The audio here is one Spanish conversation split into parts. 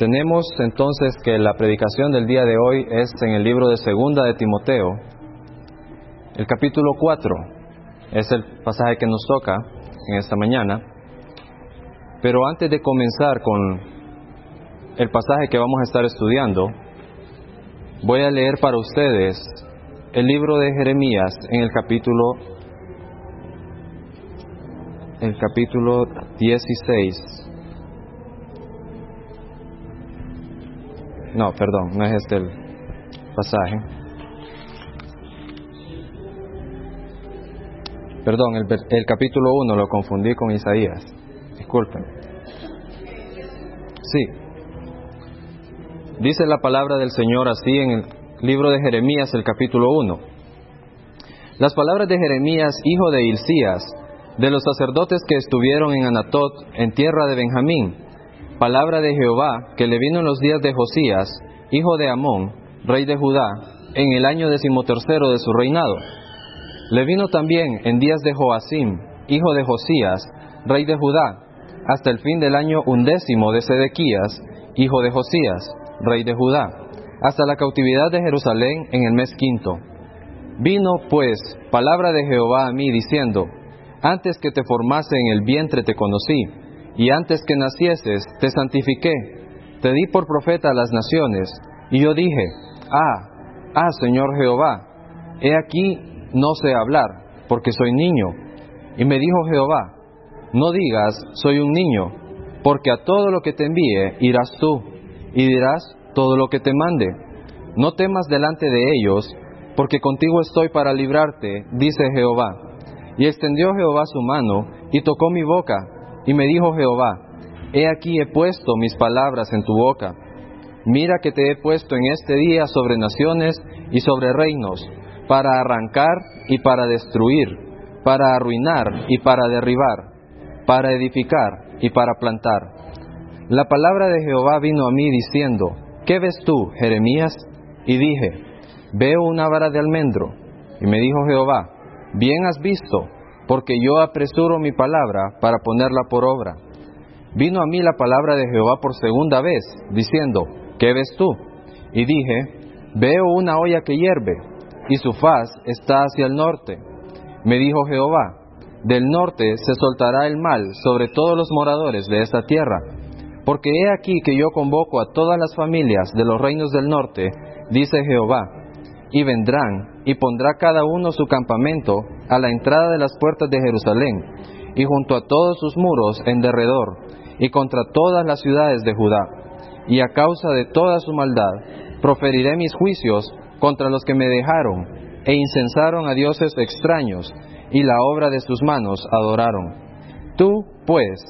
Tenemos entonces que la predicación del día de hoy es en el libro de Segunda de Timoteo, el capítulo 4. Es el pasaje que nos toca en esta mañana. Pero antes de comenzar con el pasaje que vamos a estar estudiando, voy a leer para ustedes el libro de Jeremías en el capítulo el capítulo 16 No, perdón, no es este el pasaje. Perdón, el, el capítulo 1 lo confundí con Isaías. Disculpen. Sí. Dice la palabra del Señor así en el libro de Jeremías, el capítulo 1. Las palabras de Jeremías, hijo de Hilcías, de los sacerdotes que estuvieron en Anatot, en tierra de Benjamín, palabra de Jehová que le vino en los días de Josías, hijo de Amón, rey de Judá, en el año decimotercero de su reinado. Le vino también en días de Joacim, hijo de Josías, rey de Judá, hasta el fin del año undécimo de Sedequías, hijo de Josías, rey de Judá, hasta la cautividad de Jerusalén en el mes quinto. Vino, pues, palabra de Jehová a mí, diciendo, Antes que te formase en el vientre te conocí, y antes que nacieses te santifiqué, te di por profeta a las naciones, y yo dije, ah, ah, Señor Jehová, he aquí no sé hablar, porque soy niño. Y me dijo Jehová, no digas, soy un niño, porque a todo lo que te envíe irás tú, y dirás todo lo que te mande. No temas delante de ellos, porque contigo estoy para librarte, dice Jehová. Y extendió Jehová su mano, y tocó mi boca, y me dijo Jehová, He aquí he puesto mis palabras en tu boca. Mira que te he puesto en este día sobre naciones y sobre reinos, para arrancar y para destruir, para arruinar y para derribar, para edificar y para plantar. La palabra de Jehová vino a mí diciendo, ¿qué ves tú, Jeremías? Y dije, veo una vara de almendro. Y me dijo Jehová, bien has visto, porque yo apresuro mi palabra para ponerla por obra. Vino a mí la palabra de Jehová por segunda vez, diciendo, ¿qué ves tú? Y dije, veo una olla que hierve, y su faz está hacia el norte. Me dijo Jehová, del norte se soltará el mal sobre todos los moradores de esta tierra, porque he aquí que yo convoco a todas las familias de los reinos del norte, dice Jehová, y vendrán, y pondrá cada uno su campamento a la entrada de las puertas de Jerusalén, y junto a todos sus muros en derredor, y contra todas las ciudades de Judá. Y a causa de toda su maldad, proferiré mis juicios contra los que me dejaron, e incensaron a dioses extraños, y la obra de sus manos adoraron. Tú, pues,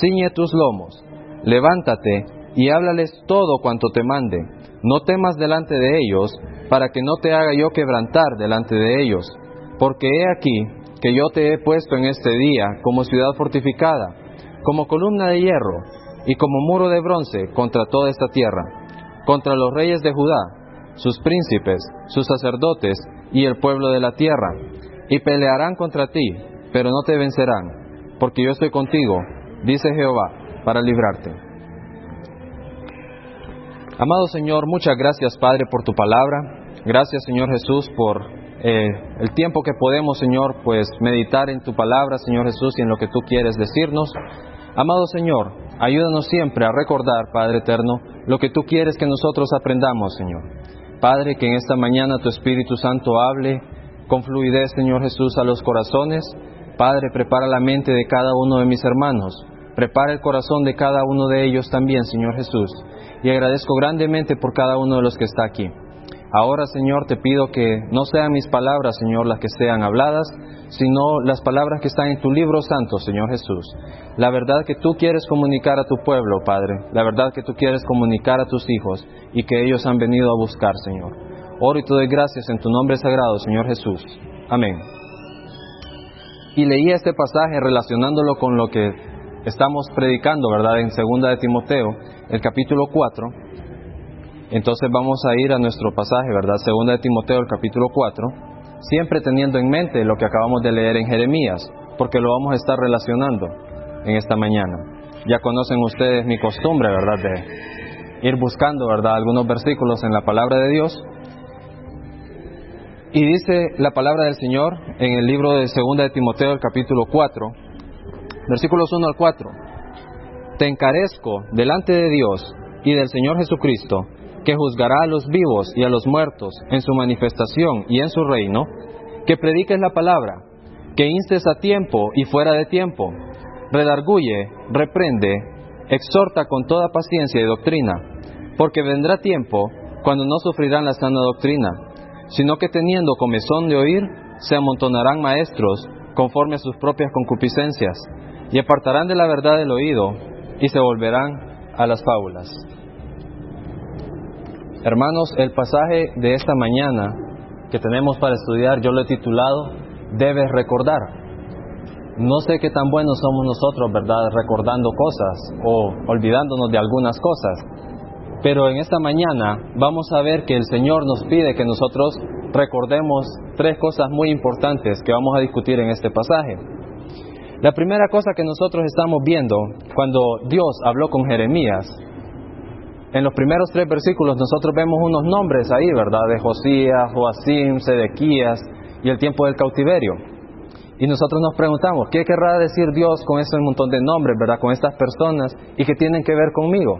ciñe tus lomos, levántate, y háblales todo cuanto te mande. No temas delante de ellos, para que no te haga yo quebrantar delante de ellos. Porque he aquí que yo te he puesto en este día como ciudad fortificada, como columna de hierro y como muro de bronce contra toda esta tierra, contra los reyes de Judá, sus príncipes, sus sacerdotes y el pueblo de la tierra, y pelearán contra ti, pero no te vencerán, porque yo estoy contigo, dice Jehová, para librarte. Amado Señor, muchas gracias Padre por tu palabra, gracias Señor Jesús por eh, el tiempo que podemos, Señor, pues meditar en tu palabra, Señor Jesús, y en lo que tú quieres decirnos. Amado Señor, ayúdanos siempre a recordar, Padre eterno, lo que tú quieres que nosotros aprendamos, Señor. Padre, que en esta mañana tu Espíritu Santo hable con fluidez, Señor Jesús, a los corazones. Padre, prepara la mente de cada uno de mis hermanos. Prepara el corazón de cada uno de ellos también, Señor Jesús. Y agradezco grandemente por cada uno de los que está aquí. Ahora, Señor, te pido que no sean mis palabras, Señor, las que sean habladas, sino las palabras que están en tu libro santo, Señor Jesús. La verdad que tú quieres comunicar a tu pueblo, Padre. La verdad que tú quieres comunicar a tus hijos y que ellos han venido a buscar, Señor. Oro y te doy gracias en tu nombre sagrado, Señor Jesús. Amén. Y leí este pasaje relacionándolo con lo que estamos predicando, ¿verdad? En segunda de Timoteo, el capítulo 4 entonces vamos a ir a nuestro pasaje, ¿verdad? Segunda de Timoteo, el capítulo 4, siempre teniendo en mente lo que acabamos de leer en Jeremías, porque lo vamos a estar relacionando en esta mañana. Ya conocen ustedes mi costumbre, ¿verdad? De ir buscando, ¿verdad?, algunos versículos en la palabra de Dios. Y dice la palabra del Señor en el libro de 2 de Timoteo, el capítulo 4, versículos 1 al 4. Te encarezco delante de Dios y del Señor Jesucristo, que juzgará a los vivos y a los muertos en su manifestación y en su reino, que prediques la palabra, que instes a tiempo y fuera de tiempo, redarguye, reprende, exhorta con toda paciencia y doctrina, porque vendrá tiempo cuando no sufrirán la sana doctrina, sino que teniendo comezón de oír, se amontonarán maestros conforme a sus propias concupiscencias, y apartarán de la verdad el oído, y se volverán a las fábulas. Hermanos, el pasaje de esta mañana que tenemos para estudiar, yo lo he titulado Debes recordar. No sé qué tan buenos somos nosotros, ¿verdad? Recordando cosas o olvidándonos de algunas cosas. Pero en esta mañana vamos a ver que el Señor nos pide que nosotros recordemos tres cosas muy importantes que vamos a discutir en este pasaje. La primera cosa que nosotros estamos viendo cuando Dios habló con Jeremías en los primeros tres versículos nosotros vemos unos nombres ahí, ¿verdad? De Josías, Joacim, Sedequías y el tiempo del cautiverio. Y nosotros nos preguntamos, ¿qué querrá decir Dios con ese montón de nombres, ¿verdad? Con estas personas y que tienen que ver conmigo.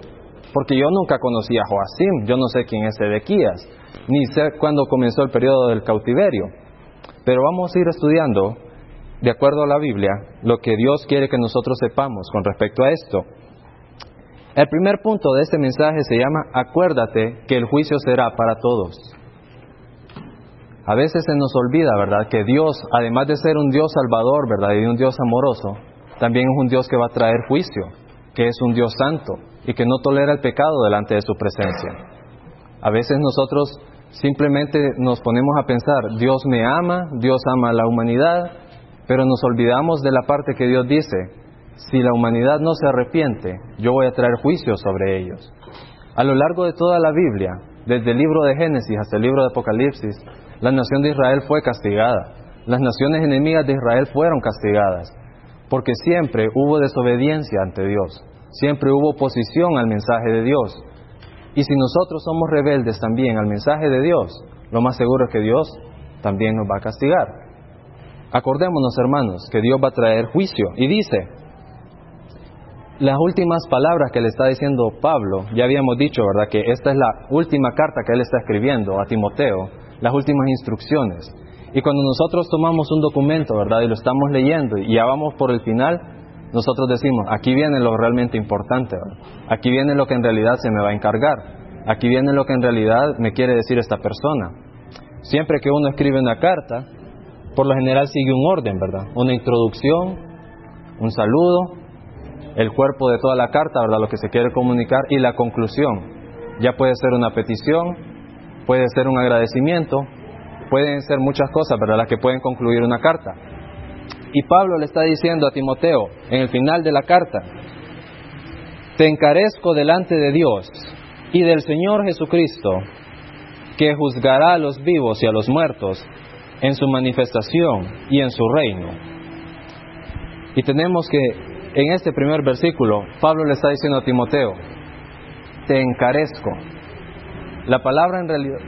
Porque yo nunca conocí a Joacim, yo no sé quién es Sedequías, ni sé cuándo comenzó el periodo del cautiverio. Pero vamos a ir estudiando, de acuerdo a la Biblia, lo que Dios quiere que nosotros sepamos con respecto a esto. El primer punto de este mensaje se llama Acuérdate que el juicio será para todos. A veces se nos olvida, ¿verdad?, que Dios, además de ser un Dios salvador, ¿verdad?, y un Dios amoroso, también es un Dios que va a traer juicio, que es un Dios santo y que no tolera el pecado delante de su presencia. A veces nosotros simplemente nos ponemos a pensar, Dios me ama, Dios ama a la humanidad, pero nos olvidamos de la parte que Dios dice, si la humanidad no se arrepiente, yo voy a traer juicio sobre ellos. A lo largo de toda la Biblia, desde el libro de Génesis hasta el libro de Apocalipsis, la nación de Israel fue castigada. Las naciones enemigas de Israel fueron castigadas, porque siempre hubo desobediencia ante Dios, siempre hubo oposición al mensaje de Dios. Y si nosotros somos rebeldes también al mensaje de Dios, lo más seguro es que Dios también nos va a castigar. Acordémonos, hermanos, que Dios va a traer juicio. Y dice, las últimas palabras que le está diciendo Pablo, ya habíamos dicho, ¿verdad? Que esta es la última carta que él está escribiendo a Timoteo, las últimas instrucciones. Y cuando nosotros tomamos un documento, ¿verdad? Y lo estamos leyendo y ya vamos por el final, nosotros decimos, aquí viene lo realmente importante, Aquí viene lo que en realidad se me va a encargar. Aquí viene lo que en realidad me quiere decir esta persona. Siempre que uno escribe una carta, por lo general sigue un orden, ¿verdad? Una introducción, un saludo, el cuerpo de toda la carta, ¿verdad? Lo que se quiere comunicar y la conclusión. Ya puede ser una petición, puede ser un agradecimiento, pueden ser muchas cosas, ¿verdad? Las que pueden concluir una carta. Y Pablo le está diciendo a Timoteo en el final de la carta, te encarezco delante de Dios y del Señor Jesucristo, que juzgará a los vivos y a los muertos en su manifestación y en su reino. Y tenemos que en este primer versículo, Pablo le está diciendo a Timoteo, te encarezco. La palabra en realidad,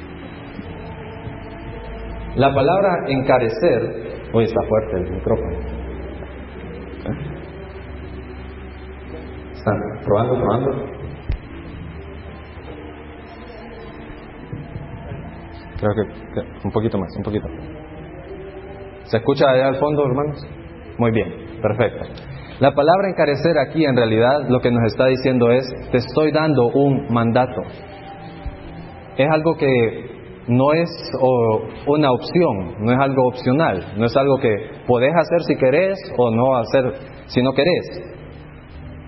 la palabra encarecer, hoy está fuerte el micrófono. ¿Están probando, probando? Creo que, un poquito más, un poquito. ¿Se escucha allá al fondo, hermanos? Muy bien, perfecto. La palabra encarecer aquí en realidad lo que nos está diciendo es, te estoy dando un mandato. Es algo que no es una opción, no es algo opcional, no es algo que podés hacer si querés o no hacer si no querés.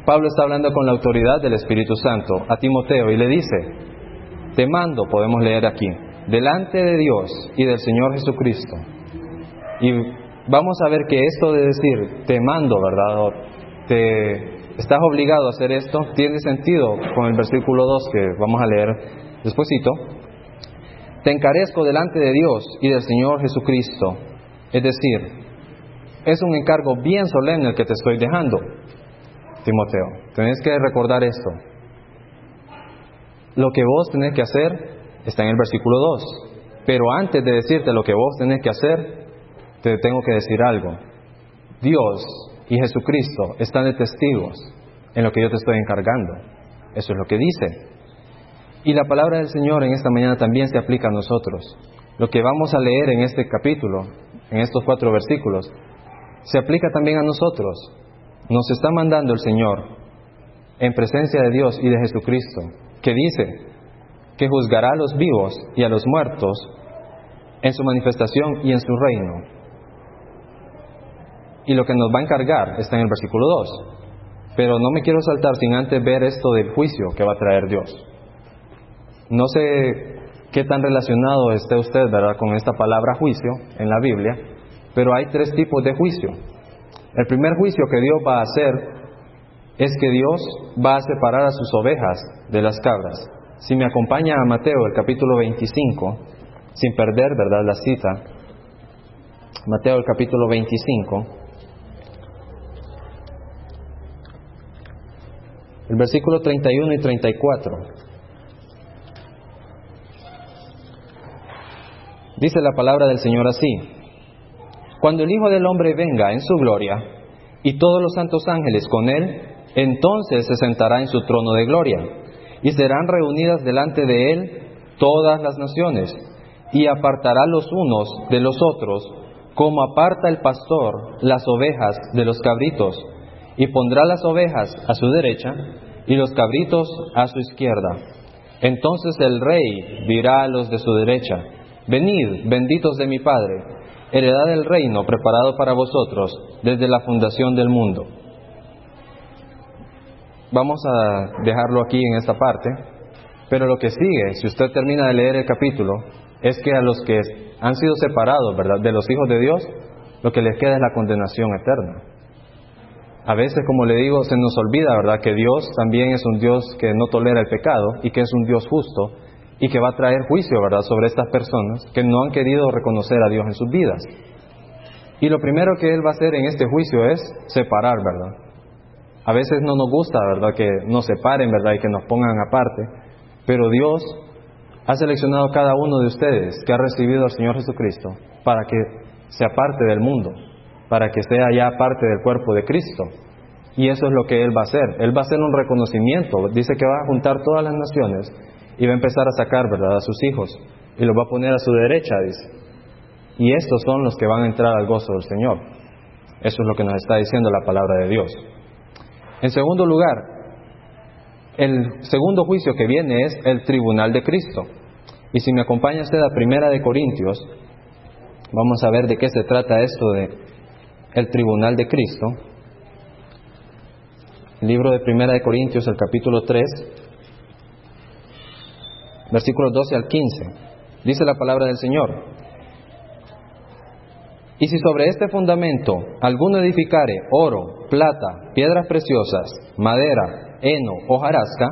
Pablo está hablando con la autoridad del Espíritu Santo a Timoteo y le dice, te mando, podemos leer aquí, delante de Dios y del Señor Jesucristo. Y vamos a ver que esto de decir, te mando, ¿verdad? te estás obligado a hacer esto, tiene sentido con el versículo 2 que vamos a leer despuesito. Te encarezco delante de Dios y del Señor Jesucristo. Es decir, es un encargo bien solemne el que te estoy dejando, Timoteo. Tienes que recordar esto. lo que vos tenés que hacer está en el versículo 2. Pero antes de decirte lo que vos tenés que hacer, te tengo que decir algo. Dios y Jesucristo están de testigos en lo que yo te estoy encargando. Eso es lo que dice. Y la palabra del Señor en esta mañana también se aplica a nosotros. Lo que vamos a leer en este capítulo, en estos cuatro versículos, se aplica también a nosotros. Nos está mandando el Señor en presencia de Dios y de Jesucristo, que dice que juzgará a los vivos y a los muertos en su manifestación y en su reino. Y lo que nos va a encargar está en el versículo 2. Pero no me quiero saltar sin antes ver esto del juicio que va a traer Dios. No sé qué tan relacionado esté usted, ¿verdad?, con esta palabra juicio en la Biblia, pero hay tres tipos de juicio. El primer juicio que Dios va a hacer es que Dios va a separar a sus ovejas de las cabras. Si me acompaña a Mateo, el capítulo 25, sin perder, ¿verdad?, la cita. Mateo, el capítulo 25. El versículo 31 y 34. Dice la palabra del Señor así. Cuando el Hijo del Hombre venga en su gloria y todos los santos ángeles con él, entonces se sentará en su trono de gloria y serán reunidas delante de él todas las naciones y apartará los unos de los otros como aparta el pastor las ovejas de los cabritos y pondrá las ovejas a su derecha y los cabritos a su izquierda. Entonces el rey dirá a los de su derecha, Venid, benditos de mi Padre, heredad del reino preparado para vosotros desde la fundación del mundo. Vamos a dejarlo aquí en esta parte, pero lo que sigue, si usted termina de leer el capítulo, es que a los que han sido separados, ¿verdad?, de los hijos de Dios, lo que les queda es la condenación eterna. A veces, como le digo, se nos olvida, ¿verdad?, que Dios también es un Dios que no tolera el pecado y que es un Dios justo y que va a traer juicio, ¿verdad?, sobre estas personas que no han querido reconocer a Dios en sus vidas. Y lo primero que Él va a hacer en este juicio es separar, ¿verdad? A veces no nos gusta, ¿verdad?, que nos separen, ¿verdad?, y que nos pongan aparte, pero Dios ha seleccionado cada uno de ustedes que ha recibido al Señor Jesucristo para que sea parte del mundo, para que sea ya parte del cuerpo de Cristo. Y eso es lo que Él va a hacer. Él va a hacer un reconocimiento. Dice que va a juntar todas las naciones y va a empezar a sacar, ¿verdad?, a sus hijos y los va a poner a su derecha, dice. Y estos son los que van a entrar al gozo del Señor. Eso es lo que nos está diciendo la palabra de Dios. En segundo lugar, el segundo juicio que viene es el tribunal de Cristo. Y si me acompaña usted a Primera de Corintios, vamos a ver de qué se trata esto de el tribunal de Cristo. libro de Primera de Corintios, el capítulo 3, versículos 12 al 15. Dice la palabra del Señor. Y si sobre este fundamento alguno edificare oro, plata, piedras preciosas, madera, heno, hojarasca,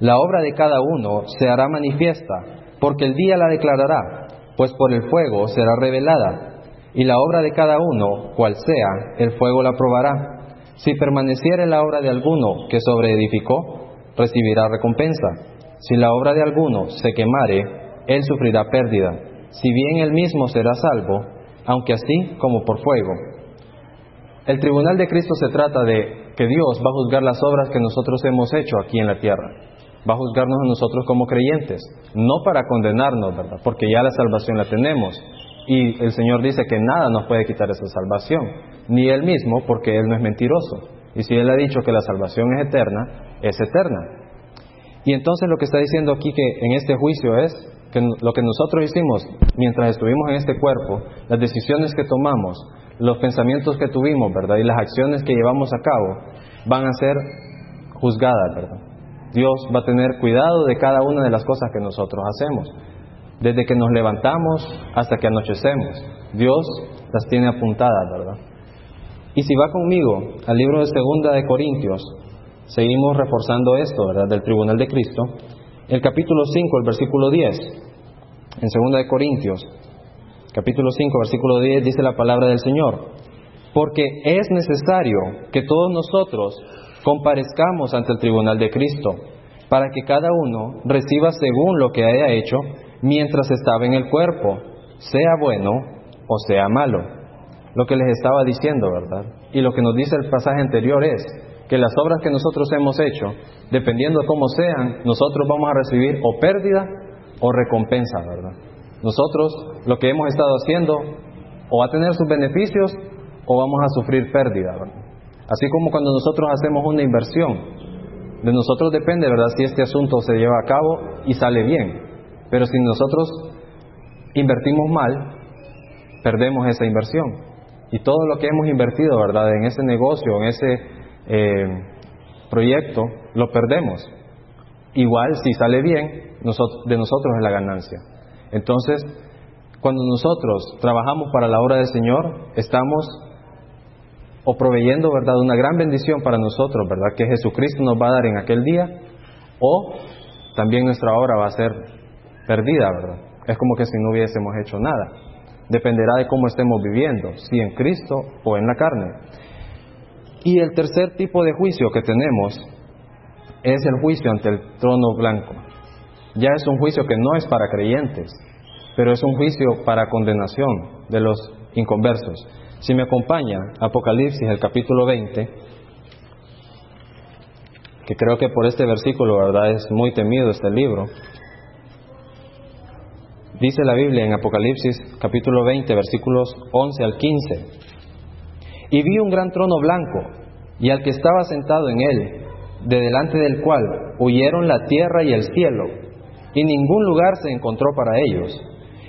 la obra de cada uno se hará manifiesta, porque el día la declarará, pues por el fuego será revelada, y la obra de cada uno, cual sea, el fuego la probará. Si permaneciere la obra de alguno que sobreedificó, recibirá recompensa si la obra de alguno se quemare, él sufrirá pérdida, si bien él mismo será salvo, aunque así como por fuego. El tribunal de Cristo se trata de que Dios va a juzgar las obras que nosotros hemos hecho aquí en la tierra. Va a juzgarnos a nosotros como creyentes, no para condenarnos, ¿verdad? Porque ya la salvación la tenemos. Y el Señor dice que nada nos puede quitar esa salvación, ni Él mismo, porque Él no es mentiroso. Y si Él ha dicho que la salvación es eterna, es eterna. Y entonces lo que está diciendo aquí que en este juicio es que lo que nosotros hicimos mientras estuvimos en este cuerpo, las decisiones que tomamos, los pensamientos que tuvimos, ¿verdad? Y las acciones que llevamos a cabo van a ser juzgadas, ¿verdad? Dios va a tener cuidado de cada una de las cosas que nosotros hacemos. Desde que nos levantamos hasta que anochecemos. Dios las tiene apuntadas, ¿verdad? Y si va conmigo al libro de Segunda de Corintios, seguimos reforzando esto, ¿verdad? Del tribunal de Cristo. El capítulo 5, el versículo 10, en 2 de Corintios, capítulo 5, versículo 10, dice la palabra del Señor. Porque es necesario que todos nosotros comparezcamos ante el tribunal de Cristo, para que cada uno reciba según lo que haya hecho mientras estaba en el cuerpo, sea bueno o sea malo. Lo que les estaba diciendo, ¿verdad? Y lo que nos dice el pasaje anterior es que las obras que nosotros hemos hecho, dependiendo de cómo sean, nosotros vamos a recibir o pérdida o recompensa, ¿verdad? Nosotros lo que hemos estado haciendo o va a tener sus beneficios o vamos a sufrir pérdida, ¿verdad? Así como cuando nosotros hacemos una inversión, de nosotros depende, ¿verdad?, si este asunto se lleva a cabo y sale bien. Pero si nosotros invertimos mal, perdemos esa inversión. Y todo lo que hemos invertido, ¿verdad?, en ese negocio, en ese eh, proyecto, lo perdemos. Igual, si sale bien, de nosotros es la ganancia. Entonces, cuando nosotros trabajamos para la obra del Señor, estamos o proveyendo, ¿verdad?, una gran bendición para nosotros, ¿verdad?, que Jesucristo nos va a dar en aquel día, o también nuestra obra va a ser perdida, ¿verdad? Es como que si no hubiésemos hecho nada. Dependerá de cómo estemos viviendo, si en Cristo o en la carne. Y el tercer tipo de juicio que tenemos es el juicio ante el trono blanco. Ya es un juicio que no es para creyentes, pero es un juicio para condenación de los inconversos. Si me acompaña Apocalipsis, el capítulo 20, que creo que por este versículo, ¿verdad? Es muy temido este libro. Dice la Biblia en Apocalipsis capítulo 20, versículos 11 al 15. Y vi un gran trono blanco, y al que estaba sentado en él, de delante del cual huyeron la tierra y el cielo, y ningún lugar se encontró para ellos.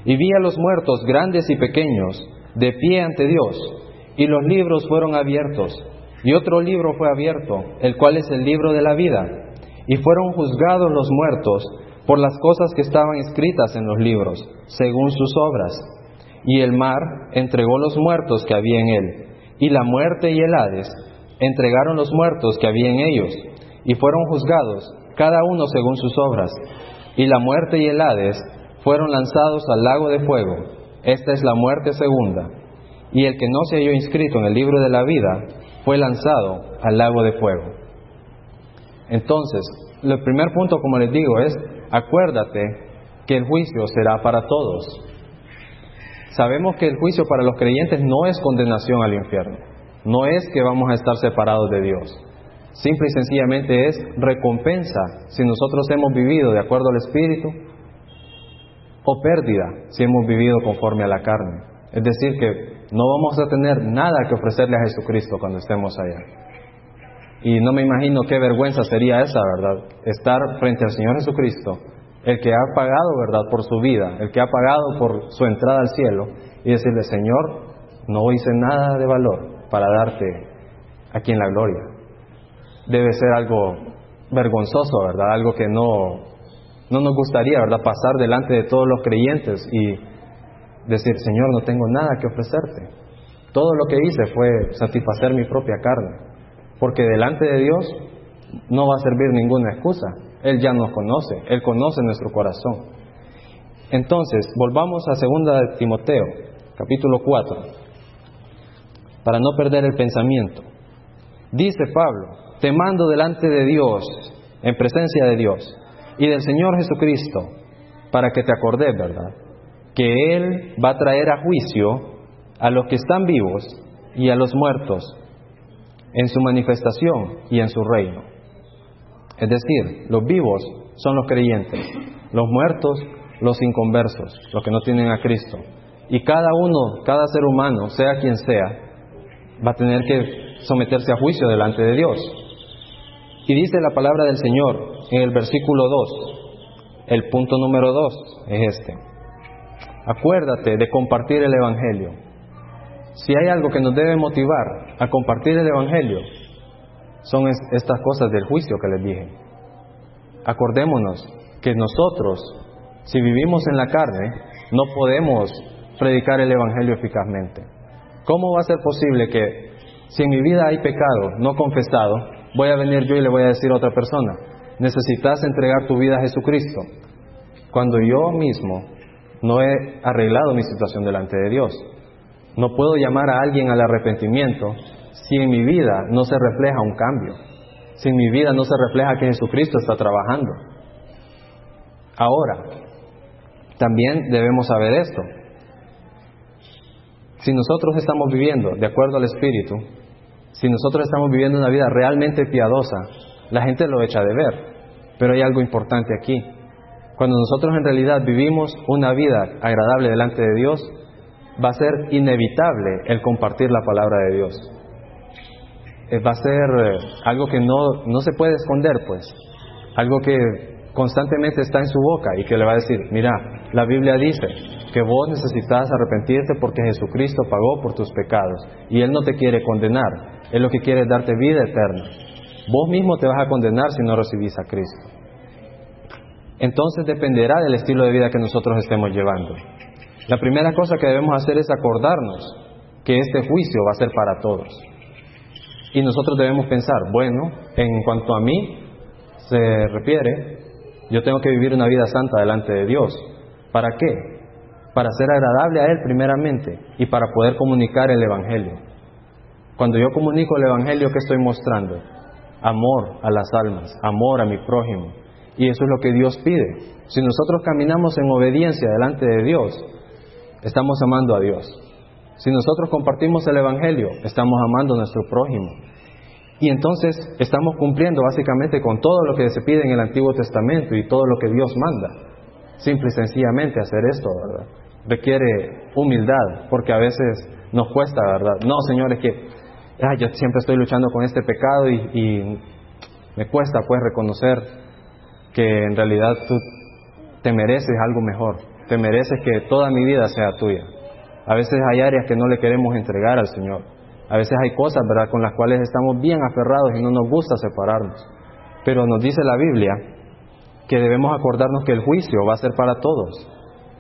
Y vi a los muertos, grandes y pequeños, de pie ante Dios, y los libros fueron abiertos, y otro libro fue abierto, el cual es el libro de la vida, y fueron juzgados los muertos por las cosas que estaban escritas en los libros, según sus obras. Y el mar entregó los muertos que había en él, y la muerte y el Hades entregaron los muertos que había en ellos, y fueron juzgados, cada uno según sus obras. Y la muerte y el Hades fueron lanzados al lago de fuego. Esta es la muerte segunda. Y el que no se halló inscrito en el libro de la vida fue lanzado al lago de fuego. Entonces, el primer punto, como les digo, es acuérdate que el juicio será para todos. Sabemos que el juicio para los creyentes no es condenación al infierno, no es que vamos a estar separados de Dios. Simple y sencillamente es recompensa si nosotros hemos vivido de acuerdo al Espíritu o pérdida si hemos vivido conforme a la carne. Es decir, que no vamos a tener nada que ofrecerle a Jesucristo cuando estemos allá. Y no me imagino qué vergüenza sería esa, ¿verdad? Estar frente al Señor Jesucristo, el que ha pagado, ¿verdad?, por su vida, el que ha pagado por su entrada al cielo, y decirle, Señor, no hice nada de valor para darte aquí en la gloria. Debe ser algo vergonzoso, ¿verdad? Algo que no, no nos gustaría, ¿verdad?, pasar delante de todos los creyentes y decir, Señor, no tengo nada que ofrecerte. Todo lo que hice fue satisfacer mi propia carne, porque delante de Dios no va a servir ninguna excusa. Él ya nos conoce, Él conoce nuestro corazón. Entonces, volvamos a 2 Timoteo, capítulo 4, para no perder el pensamiento. Dice Pablo, te mando delante de Dios, en presencia de Dios, y del Señor Jesucristo, para que te acordes, ¿verdad? Que Él va a traer a juicio a los que están vivos y a los muertos en su manifestación y en su reino. Es decir, los vivos son los creyentes, los muertos los inconversos, los que no tienen a Cristo. Y cada uno, cada ser humano, sea quien sea, va a tener que someterse a juicio delante de Dios. Y dice la palabra del Señor en el versículo 2, el punto número 2 es este. Acuérdate de compartir el Evangelio. Si hay algo que nos debe motivar a compartir el Evangelio, son estas cosas del juicio que les dije. Acordémonos que nosotros, si vivimos en la carne, no podemos predicar el Evangelio eficazmente. ¿Cómo va a ser posible que si en mi vida hay pecado no confesado, voy a venir yo y le voy a decir a otra persona, necesitas entregar tu vida a Jesucristo, cuando yo mismo no he arreglado mi situación delante de Dios? No puedo llamar a alguien al arrepentimiento si en mi vida no se refleja un cambio. si en mi vida no se refleja que Jesucristo está trabajando. Ahora, también debemos saber esto. Si nosotros estamos viviendo de acuerdo al Espíritu, si nosotros estamos viviendo una vida realmente piadosa, la gente lo echa de ver. Pero hay algo importante aquí. Cuando nosotros en realidad vivimos una vida agradable delante de Dios, va a ser inevitable el compartir la palabra de Dios. Eh, va a ser eh, algo que no, no se puede esconder, pues. Algo que constantemente está en su boca y que le va a decir, mira, la Biblia dice que vos necesitas arrepentirte porque Jesucristo pagó por tus pecados y Él no te quiere condenar, Él lo que quiere es darte vida eterna. Vos mismo te vas a condenar si no recibís a Cristo. Entonces dependerá del estilo de vida que nosotros estemos llevando. La primera cosa que debemos hacer es acordarnos que este juicio va a ser para todos. Y nosotros debemos pensar, bueno, en cuanto a mí se refiere, yo tengo que vivir una vida santa delante de Dios. ¿Para qué? Para ser agradable a Él primeramente y para poder comunicar el Evangelio. Cuando yo comunico el Evangelio, ¿qué estoy mostrando? Amor a las almas, amor a mi prójimo. Y eso es lo que Dios pide. Si nosotros caminamos en obediencia delante de Dios, estamos amando a Dios. Si nosotros compartimos el Evangelio, estamos amando a nuestro prójimo. Y entonces estamos cumpliendo básicamente con todo lo que se pide en el Antiguo Testamento y todo lo que Dios manda. Simple y sencillamente hacer esto. Requiere humildad, porque a veces nos cuesta, ¿verdad? No, señores, que yo siempre estoy luchando con este pecado y, y me cuesta pues reconocer que en realidad tú te mereces algo mejor, te mereces que toda mi vida sea tuya. A veces hay áreas que no le queremos entregar al Señor. A veces hay cosas, ¿verdad?, con las cuales estamos bien aferrados y no nos gusta separarnos. Pero nos dice la Biblia que debemos acordarnos que el juicio va a ser para todos.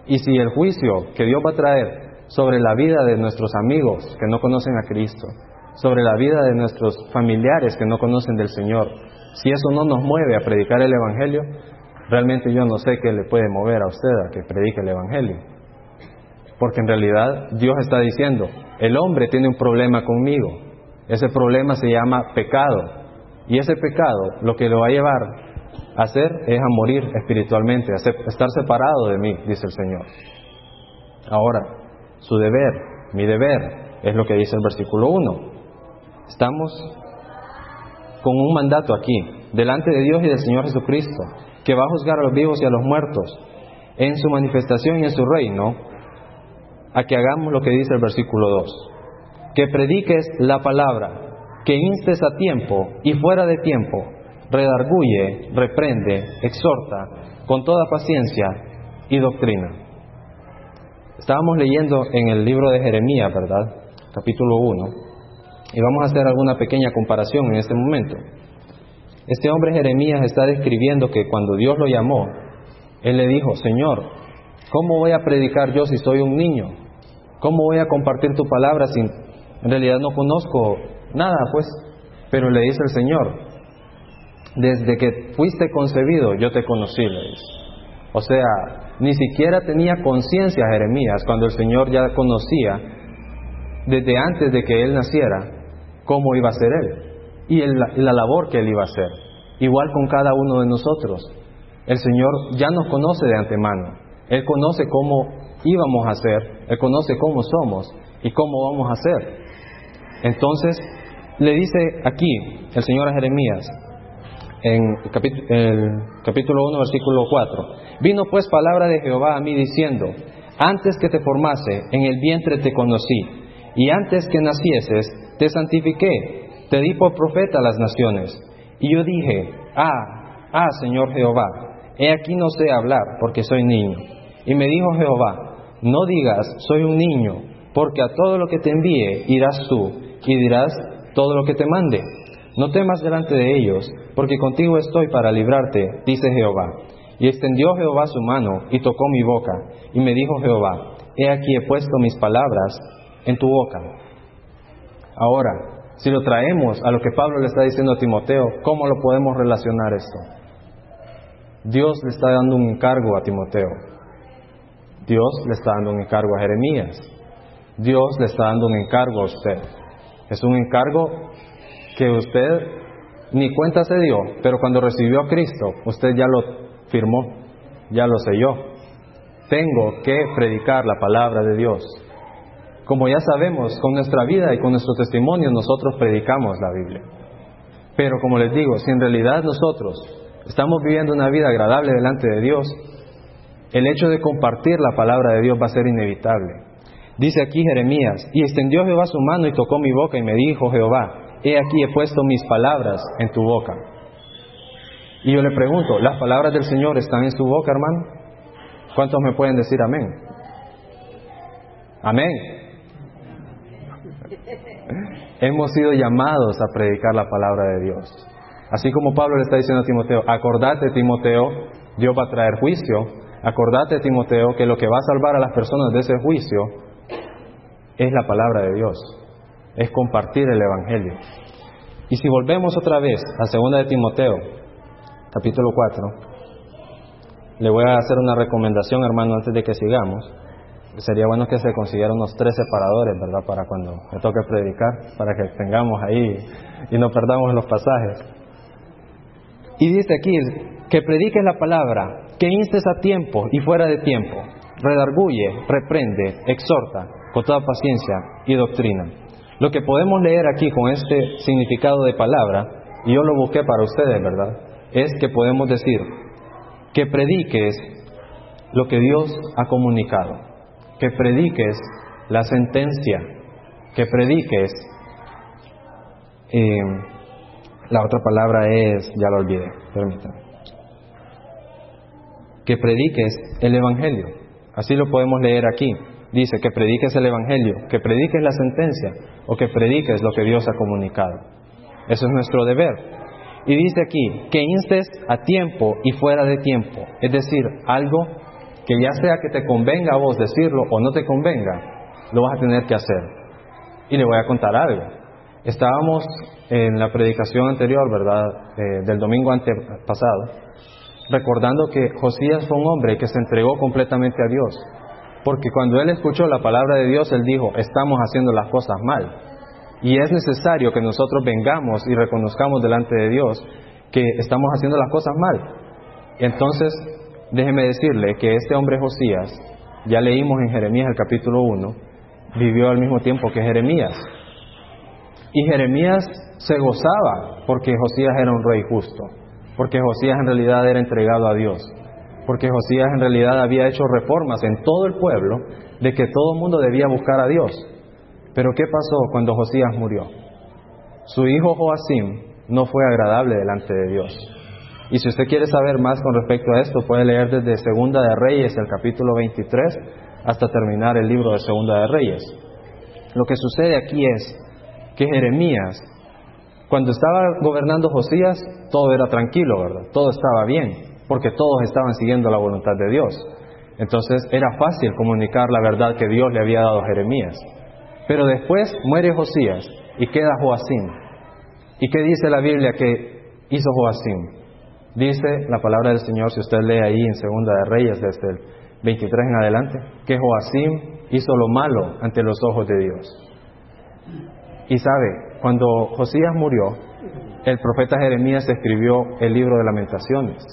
Y si el juicio que Dios va a traer sobre la vida de nuestros amigos que no conocen a Cristo, sobre la vida de nuestros familiares que no conocen del Señor, si eso no nos mueve a predicar el Evangelio, realmente yo no sé qué le puede mover a usted a que predique el Evangelio. Porque en realidad Dios está diciendo, el hombre tiene un problema conmigo. Ese problema se llama pecado. Y ese pecado lo que lo va a llevar a hacer es a morir espiritualmente, a estar separado de mí, dice el Señor. Ahora, su deber, mi deber, es lo que dice el versículo 1. Estamos con un mandato aquí, delante de Dios y del Señor Jesucristo, que va a juzgar a los vivos y a los muertos en su manifestación y en su reino, a que hagamos lo que dice el versículo 2. Que prediques la palabra, que instes a tiempo y fuera de tiempo, redarguye, reprende, exhorta, con toda paciencia y doctrina. Estábamos leyendo en el libro de Jeremías, ¿verdad? Capítulo 1. Y vamos a hacer alguna pequeña comparación en este momento. Este hombre Jeremías está describiendo que cuando Dios lo llamó, él le dijo, Señor, ¿cómo voy a predicar yo si soy un niño? ¿Cómo voy a compartir tu palabra si en realidad no conozco nada, pues? Pero le dice el Señor, desde que fuiste concebido yo te conocí, le dice. O sea, ni siquiera tenía conciencia Jeremías cuando el Señor ya conocía desde antes de que él naciera cómo iba a ser él y la labor que él iba a hacer. Igual con cada uno de nosotros. El Señor ya nos conoce de antemano. Él conoce cómo íbamos a hacer, Él conoce cómo somos y cómo vamos a hacer. Entonces, le dice aquí el Señor a Jeremías, en el capítulo 1, versículo 4, vino pues palabra de Jehová a mí diciendo, antes que te formase, en el vientre te conocí, y antes que nacieses, te santifiqué, te di por profeta a las naciones. Y yo dije, ah, ah, Señor Jehová, he aquí no sé hablar, porque soy niño. Y me dijo Jehová, no digas, soy un niño, porque a todo lo que te envíe irás tú, y dirás todo lo que te mande. No temas delante de ellos, porque contigo estoy para librarte, dice Jehová. Y extendió Jehová su mano y tocó mi boca, y me dijo Jehová, he aquí he puesto mis palabras en tu boca. Ahora, si lo traemos a lo que Pablo le está diciendo a Timoteo, ¿cómo lo podemos relacionar esto? Dios le está dando un encargo a Timoteo. Dios le está dando un encargo a Jeremías. Dios le está dando un encargo a usted. Es un encargo que usted ni cuenta se dio, pero cuando recibió a Cristo, usted ya lo firmó, ya lo selló. Tengo que predicar la palabra de Dios. Como ya sabemos, con nuestra vida y con nuestro testimonio nosotros predicamos la Biblia. Pero como les digo, si en realidad nosotros estamos viviendo una vida agradable delante de Dios, el hecho de compartir la palabra de Dios va a ser inevitable. Dice aquí Jeremías, y extendió Jehová su mano y tocó mi boca y me dijo Jehová, he aquí he puesto mis palabras en tu boca. Y yo le pregunto, ¿las palabras del Señor están en su boca, hermano? ¿Cuántos me pueden decir amén? Amén. Hemos sido llamados a predicar la palabra de Dios. Así como Pablo le está diciendo a Timoteo, acordate Timoteo, Dios va a traer juicio, acordate Timoteo que lo que va a salvar a las personas de ese juicio es la palabra de Dios, es compartir el Evangelio. Y si volvemos otra vez a segunda de Timoteo, capítulo 4, le voy a hacer una recomendación, hermano, antes de que sigamos. Sería bueno que se consiguieran unos tres separadores, ¿verdad? Para cuando me toque predicar, para que tengamos ahí y no perdamos los pasajes. Y dice aquí, que prediques la palabra, que instes a tiempo y fuera de tiempo, redarguye, reprende, exhorta, con toda paciencia y doctrina. Lo que podemos leer aquí con este significado de palabra, y yo lo busqué para ustedes, ¿verdad? Es que podemos decir que prediques lo que Dios ha comunicado, que prediques la sentencia, que prediques, eh, la otra palabra es, ya lo olvidé, permítanme, que prediques el Evangelio, así lo podemos leer aquí, dice que prediques el Evangelio, que prediques la sentencia o que prediques lo que Dios ha comunicado. Eso es nuestro deber. Y dice aquí, que instes a tiempo y fuera de tiempo. Es decir, algo que ya sea que te convenga a vos decirlo o no te convenga, lo vas a tener que hacer. Y le voy a contar algo. Estábamos en la predicación anterior, ¿verdad? Eh, del domingo antepasado, recordando que Josías fue un hombre que se entregó completamente a Dios. Porque cuando él escuchó la palabra de Dios, él dijo, estamos haciendo las cosas mal. Y es necesario que nosotros vengamos y reconozcamos delante de Dios que estamos haciendo las cosas mal. Entonces, déjeme decirle que este hombre Josías, ya leímos en Jeremías el capítulo 1, vivió al mismo tiempo que Jeremías. Y Jeremías se gozaba porque Josías era un rey justo, porque Josías en realidad era entregado a Dios, porque Josías en realidad había hecho reformas en todo el pueblo de que todo el mundo debía buscar a Dios. Pero ¿qué pasó cuando Josías murió? Su hijo Joacim no fue agradable delante de Dios. Y si usted quiere saber más con respecto a esto, puede leer desde Segunda de Reyes, el capítulo 23, hasta terminar el libro de Segunda de Reyes. Lo que sucede aquí es que Jeremías, cuando estaba gobernando Josías, todo era tranquilo, ¿verdad? Todo estaba bien, porque todos estaban siguiendo la voluntad de Dios. Entonces era fácil comunicar la verdad que Dios le había dado a Jeremías. Pero después muere Josías y queda Joacim. ¿Y qué dice la Biblia que hizo Joacim? Dice la palabra del Señor, si usted lee ahí en Segunda de Reyes desde el 23 en adelante, que Joacim hizo lo malo ante los ojos de Dios. Y sabe, cuando Josías murió, el profeta Jeremías escribió el libro de lamentaciones,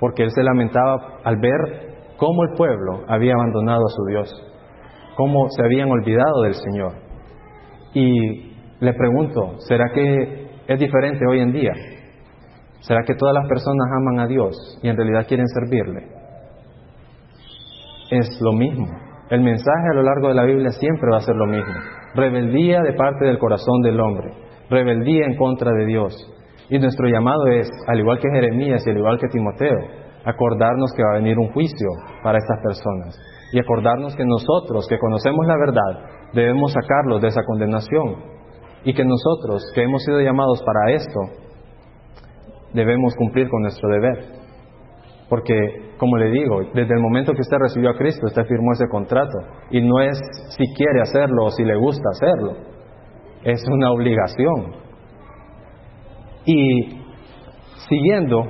porque él se lamentaba al ver cómo el pueblo había abandonado a su Dios, cómo se habían olvidado del Señor. Y le pregunto, ¿será que es diferente hoy en día? ¿Será que todas las personas aman a Dios y en realidad quieren servirle? Es lo mismo. El mensaje a lo largo de la Biblia siempre va a ser lo mismo. Rebeldía de parte del corazón del hombre. Rebeldía en contra de Dios. Y nuestro llamado es, al igual que Jeremías y al igual que Timoteo, acordarnos que va a venir un juicio para estas personas. Y acordarnos que nosotros, que conocemos la verdad, debemos sacarlos de esa condenación. Y que nosotros, que hemos sido llamados para esto, debemos cumplir con nuestro deber. Porque, como le digo, desde el momento que usted recibió a Cristo, usted firmó ese contrato. Y no es si quiere hacerlo o si le gusta hacerlo. Es una obligación. Y siguiendo,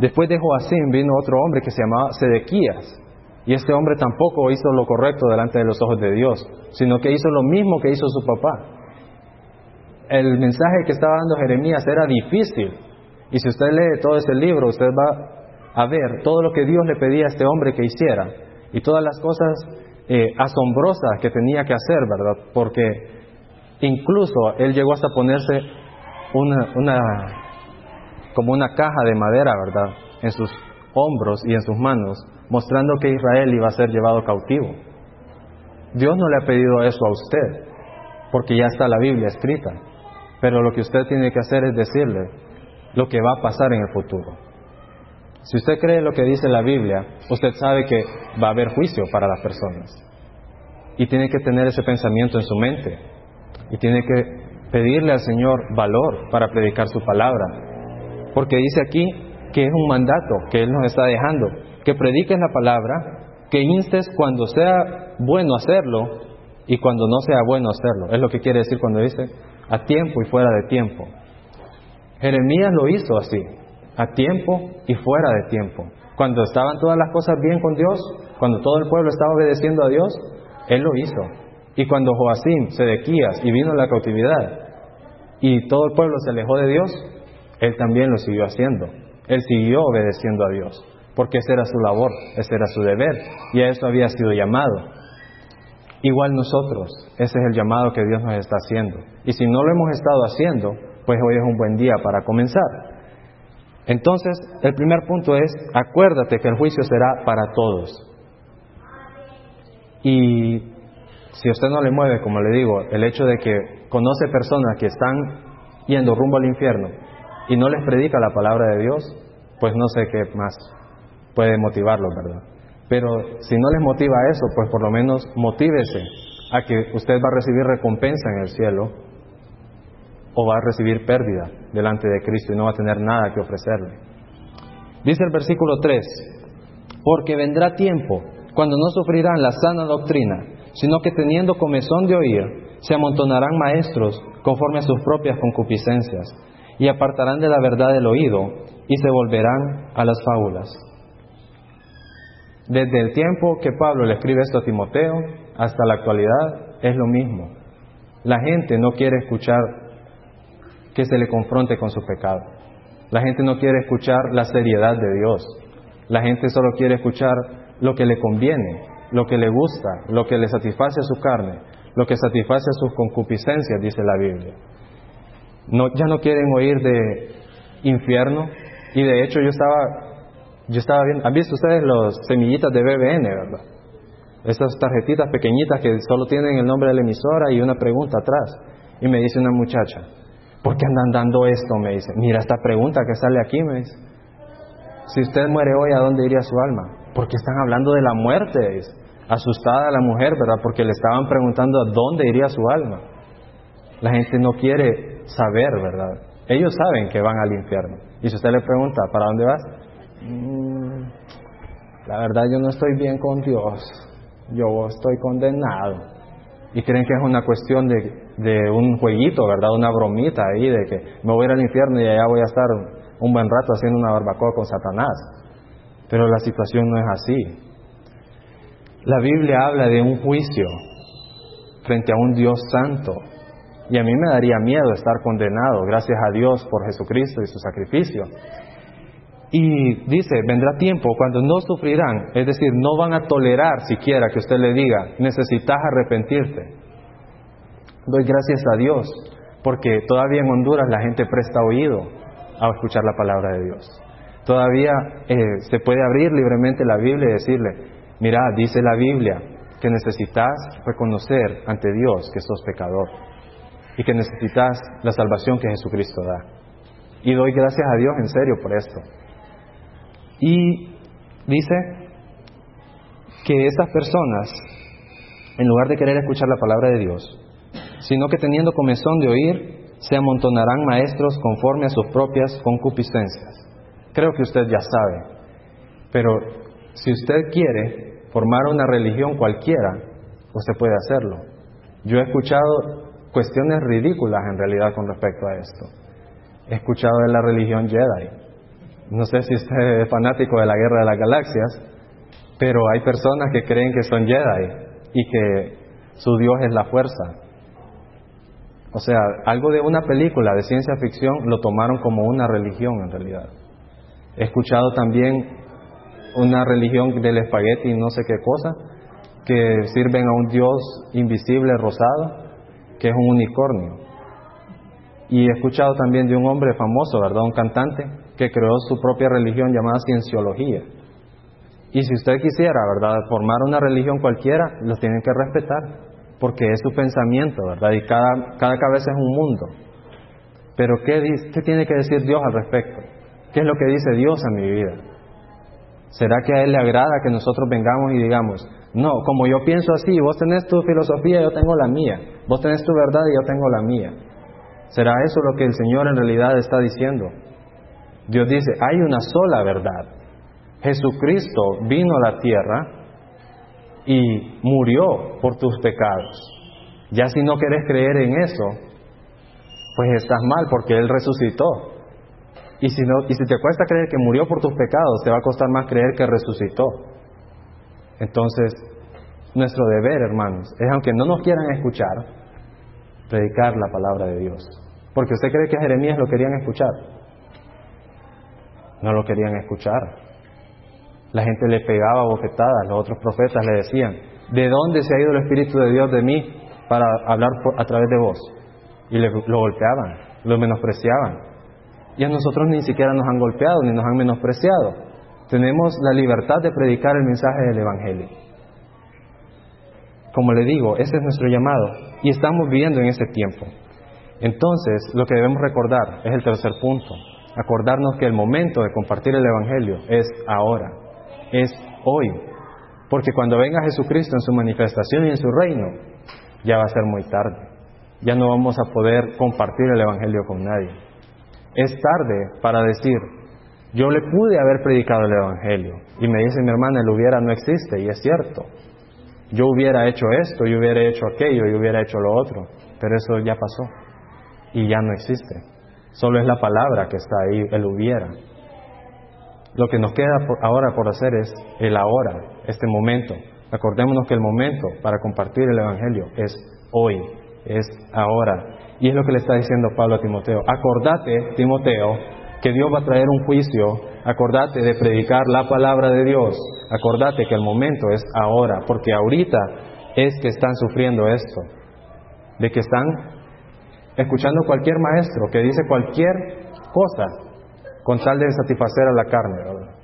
después de Joacim vino otro hombre que se llamaba Sedequías. Y este hombre tampoco hizo lo correcto delante de los ojos de Dios, sino que hizo lo mismo que hizo su papá. el mensaje que estaba dando Jeremías era difícil. Y si usted lee todo ese libro, usted va a ver todo lo que Dios le pedía a este hombre que hiciera y todas las cosas eh, asombrosas que tenía que hacer, ¿verdad? Porque incluso él llegó hasta ponerse una, una como una caja de madera, ¿verdad? En sus hombros y en sus manos, mostrando que Israel iba a ser llevado cautivo. Dios no le ha pedido eso a usted, porque ya está la Biblia escrita. Pero lo que usted tiene que hacer es decirle lo que va a pasar en el futuro. Si usted cree lo que dice la Biblia, usted sabe que va a haber juicio para las personas. Y tiene que tener ese pensamiento en su mente. Y tiene que pedirle al Señor valor para predicar su palabra. Porque dice aquí que es un mandato que Él nos está dejando. Que prediques la palabra, que instes cuando sea bueno hacerlo y cuando no sea bueno hacerlo. Es lo que quiere decir cuando dice a tiempo y fuera de tiempo. Jeremías lo hizo así, a tiempo y fuera de tiempo. Cuando estaban todas las cosas bien con Dios, cuando todo el pueblo estaba obedeciendo a Dios, él lo hizo. Y cuando Joacim, Sedequías y vino la cautividad y todo el pueblo se alejó de Dios, él también lo siguió haciendo. Él siguió obedeciendo a Dios, porque esa era su labor, ese era su deber y a eso había sido llamado. Igual nosotros, ese es el llamado que Dios nos está haciendo. Y si no lo hemos estado haciendo, pues hoy es un buen día para comenzar. Entonces, el primer punto es, acuérdate que el juicio será para todos. Y si usted no le mueve, como le digo, el hecho de que conoce personas que están yendo rumbo al infierno y no les predica la palabra de Dios, pues no sé qué más puede motivarlos, ¿verdad? Pero si no les motiva eso, pues por lo menos motívese a que usted va a recibir recompensa en el cielo o va a recibir pérdida delante de Cristo y no va a tener nada que ofrecerle. Dice el versículo 3, porque vendrá tiempo cuando no sufrirán la sana doctrina, sino que teniendo comezón de oír, se amontonarán maestros conforme a sus propias concupiscencias, y apartarán de la verdad el oído, y se volverán a las fábulas. Desde el tiempo que Pablo le escribe esto a Timoteo hasta la actualidad es lo mismo. La gente no quiere escuchar que se le confronte con su pecado. La gente no quiere escuchar la seriedad de Dios. La gente solo quiere escuchar lo que le conviene, lo que le gusta, lo que le satisface a su carne, lo que satisface a sus concupiscencias, dice la Biblia. Ya no quieren oír de infierno. Y de hecho yo estaba yo estaba viendo, ¿han visto ustedes los semillitas de BBN, verdad? Esas tarjetitas pequeñitas que solo tienen el nombre de la emisora y una pregunta atrás. Y me dice una muchacha, ¿por qué andan dando esto? Me dice, mira esta pregunta que sale aquí, me dice. Si usted muere hoy, ¿a dónde iría su alma? Porque están hablando de la muerte, dice. Asustada la mujer, ¿verdad? Porque le estaban preguntando a dónde iría su alma. La gente no quiere saber, ¿verdad? Ellos saben que van al infierno. Y si usted le pregunta, ¿para dónde vas? Mm, la verdad yo no estoy bien con Dios, yo estoy condenado. Y creen que es una cuestión de, un jueguito, ¿verdad? Una bromita ahí de que me voy a ir al infierno y allá voy a estar un buen rato haciendo una barbacoa con Satanás. Pero la situación no es así. La Biblia habla de un juicio frente a un Dios santo. Y a mí me daría miedo estar condenado, gracias a Dios por Jesucristo y su sacrificio. Y dice, vendrá tiempo cuando no sufrirán, es decir, no van a tolerar siquiera que usted le diga, necesitas arrepentirte. Doy gracias a Dios, porque todavía en Honduras la gente presta oído a escuchar la palabra de Dios. Todavía eh, se puede abrir libremente la Biblia y decirle, mira, dice la Biblia que necesitas reconocer ante Dios que sos pecador y que necesitas la salvación que Jesucristo da. Y doy gracias a Dios en serio por esto. Y dice que estas personas, en lugar de querer escuchar la palabra de Dios, sino que teniendo comezón de oír, se amontonarán maestros conforme a sus propias concupiscencias. Creo que usted ya sabe, pero si usted quiere formar una religión cualquiera, usted puede hacerlo. Yo he escuchado cuestiones ridículas en realidad con respecto a esto. He escuchado de la religión Jedi, no sé si usted es fanático de la guerra de las galaxias, pero hay personas que creen que son Jedi y que su Dios es la fuerza. O sea, algo de una película de ciencia ficción lo tomaron como una religión en realidad. He escuchado también una religión del espagueti y no sé qué cosa, que sirven a un dios invisible rosado, que es un unicornio. Y he escuchado también de un hombre famoso, ¿verdad? Un cantante, que creó su propia religión llamada cienciología. Y si usted quisiera, ¿verdad?, formar una religión cualquiera, los tienen que respetar, porque es su pensamiento, ¿verdad? Y cada, cada cabeza es un mundo. Pero ¿qué, ¿qué tiene que decir Dios al respecto? ¿Qué es lo que dice Dios a mi vida? ¿Será que a Él le agrada que nosotros vengamos y digamos, no, como yo pienso así, vos tenés tu filosofía, yo tengo la mía, vos tenés tu verdad y yo tengo la mía? ¿Será eso lo que el Señor en realidad está diciendo? Dios dice, hay una sola verdad. Jesucristo vino a la tierra y murió por tus pecados. Ya si no quieres creer en eso, pues estás mal porque Él resucitó. Y si, no, y si te cuesta creer que murió por tus pecados, te va a costar más creer que resucitó. Entonces, nuestro deber, hermanos, es aunque no nos quieran escuchar, predicar la palabra de Dios. Porque usted cree que a Jeremías lo querían escuchar. No lo querían escuchar. La gente le pegaba bofetadas, los otros profetas le decían, ¿de dónde se ha ido el Espíritu de Dios de mí para hablar a través de vos? Y le, lo golpeaban, lo menospreciaban. Y a nosotros ni siquiera nos han golpeado, ni nos han menospreciado. Tenemos la libertad de predicar el mensaje del Evangelio. Como le digo, ese es nuestro llamado y estamos viviendo en ese tiempo. Entonces, lo que debemos recordar es el tercer punto, acordarnos que el momento de compartir el Evangelio es ahora, es hoy, porque cuando venga Jesucristo en su manifestación y en su reino, ya va a ser muy tarde, ya no vamos a poder compartir el Evangelio con nadie. Es tarde para decir, yo le pude haber predicado el Evangelio, y me dice mi hermana, el hubiera no existe, y es cierto, yo hubiera hecho esto, yo hubiera hecho aquello, yo hubiera hecho lo otro, pero eso ya pasó y ya no existe. Solo es la palabra que está ahí, el hubiera. Lo que nos queda ahora por hacer es el ahora, este momento. Acordémonos que el momento para compartir el Evangelio es hoy, es ahora. Y es lo que le está diciendo Pablo a Timoteo. Acordate, Timoteo, que Dios va a traer un juicio. Acordate de predicar la palabra de Dios. Acordate que el momento es ahora, porque ahorita es que están sufriendo esto. De que están escuchando cualquier maestro que dice cualquier cosa con tal de satisfacer a la carne, ¿verdad?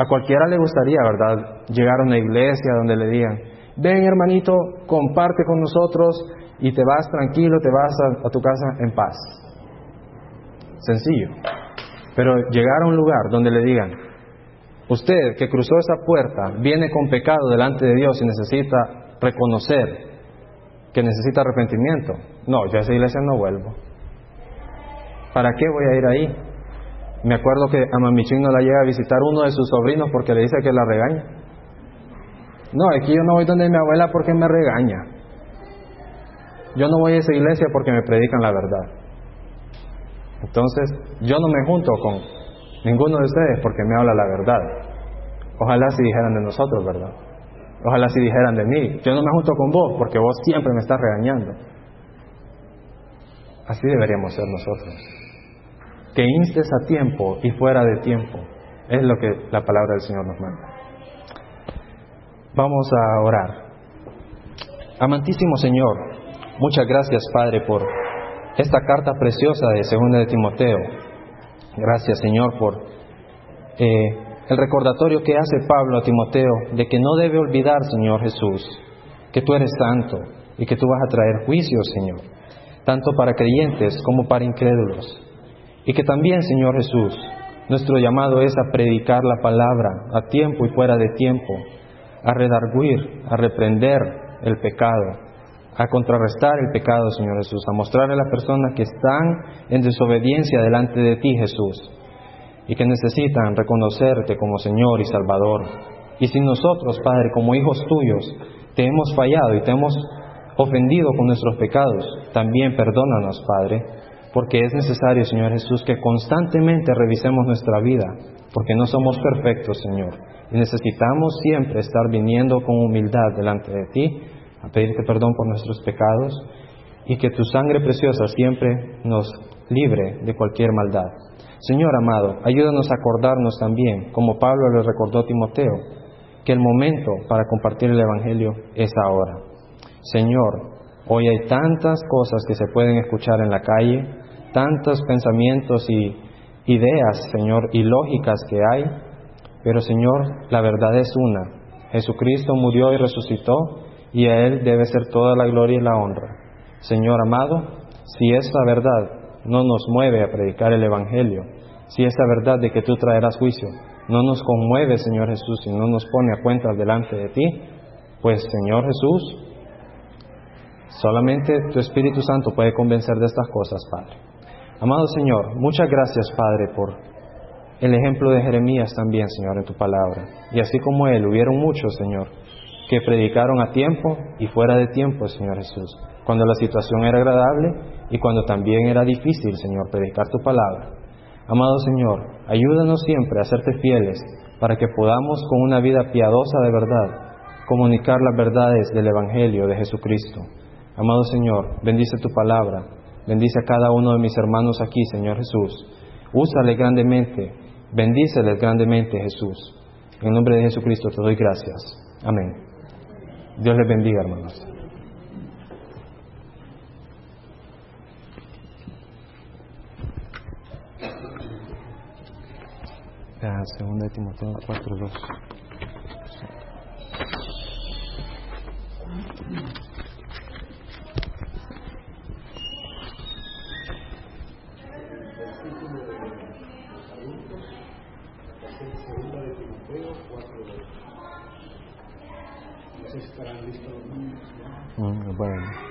A cualquiera le gustaría, ¿verdad?, llegar a una iglesia donde le digan, ven hermanito, comparte con nosotros y te vas tranquilo, te vas a, a tu casa en paz. Sencillo. Pero llegar a un lugar donde le digan, usted que cruzó esa puerta viene con pecado delante de Dios y necesita reconocer que necesita arrepentimiento. No, yo a esa iglesia no vuelvo. ¿Para qué voy a ir ahí? Me acuerdo que a Mamichín no la llega a visitar uno de sus sobrinos porque le dice que la regaña. No, es que yo no voy donde mi abuela porque me regaña. Yo no voy a esa iglesia porque me predican la verdad. Entonces, yo no me junto con ninguno de ustedes porque me habla la verdad. Ojalá si dijeran de nosotros, ¿verdad? Ojalá si dijeran de mí. Yo no me junto con vos porque vos siempre me estás regañando. Así deberíamos ser nosotros. Que instes a tiempo y fuera de tiempo. Es lo que la palabra del Señor nos manda. Vamos a orar. Amantísimo Señor, muchas gracias Padre por esta carta preciosa de Segunda de Timoteo. Gracias, Señor, por eh, el recordatorio que hace Pablo a Timoteo de que no debe olvidar, Señor Jesús, que tú eres santo y que tú vas a traer juicio, Señor, tanto para creyentes como para incrédulos. Y que también, Señor Jesús, nuestro llamado es a predicar la palabra a tiempo y fuera de tiempo, a redarguir, a reprender el pecado, a contrarrestar el pecado, Señor Jesús, a mostrarle a las personas que están en desobediencia delante de ti, Jesús, y que necesitan reconocerte como Señor y Salvador. Y si nosotros, Padre, como hijos tuyos, te hemos fallado y te hemos ofendido con nuestros pecados, también perdónanos, Padre, porque es necesario, Señor Jesús, que constantemente revisemos nuestra vida, porque no somos perfectos, Señor, y necesitamos siempre estar viniendo con humildad delante de ti a pedirte perdón por nuestros pecados y que tu sangre preciosa siempre nos libre de cualquier maldad. Señor amado, ayúdanos a acordarnos también, como Pablo le recordó a Timoteo, que el momento para compartir el Evangelio es ahora. Señor, hoy hay tantas cosas que se pueden escuchar en la calle, tantos pensamientos y ideas, Señor, y lógicas que hay, pero Señor, la verdad es una. Jesucristo murió y resucitó y a Él debe ser toda la gloria y la honra. Señor amado, si esa verdad no nos mueve a predicar el Evangelio, si esa verdad de que tú traerás juicio no nos conmueve, Señor Jesús, y no nos pone a cuenta delante de ti, pues Señor Jesús, solamente tu Espíritu Santo puede convencer de estas cosas, Padre. Amado Señor, muchas gracias, Padre, por el ejemplo de Jeremías también, Señor, en tu palabra. Y así como él, hubieron muchos, Señor, que predicaron a tiempo y fuera de tiempo, Señor Jesús, cuando la situación era agradable y cuando también era difícil, Señor, predicar tu palabra. Amado Señor, ayúdanos siempre a serte fieles para que podamos con una vida piadosa de verdad comunicar las verdades del Evangelio de Jesucristo. Amado Señor, bendice tu palabra, bendice a cada uno de mis hermanos aquí, Señor Jesús. Úsale grandemente, bendíceles grandemente, Jesús. En nombre de Jesucristo te doy gracias. Amén. Dios les bendiga, hermanos. segunda de Timoteo 4.2. Mm, bueno.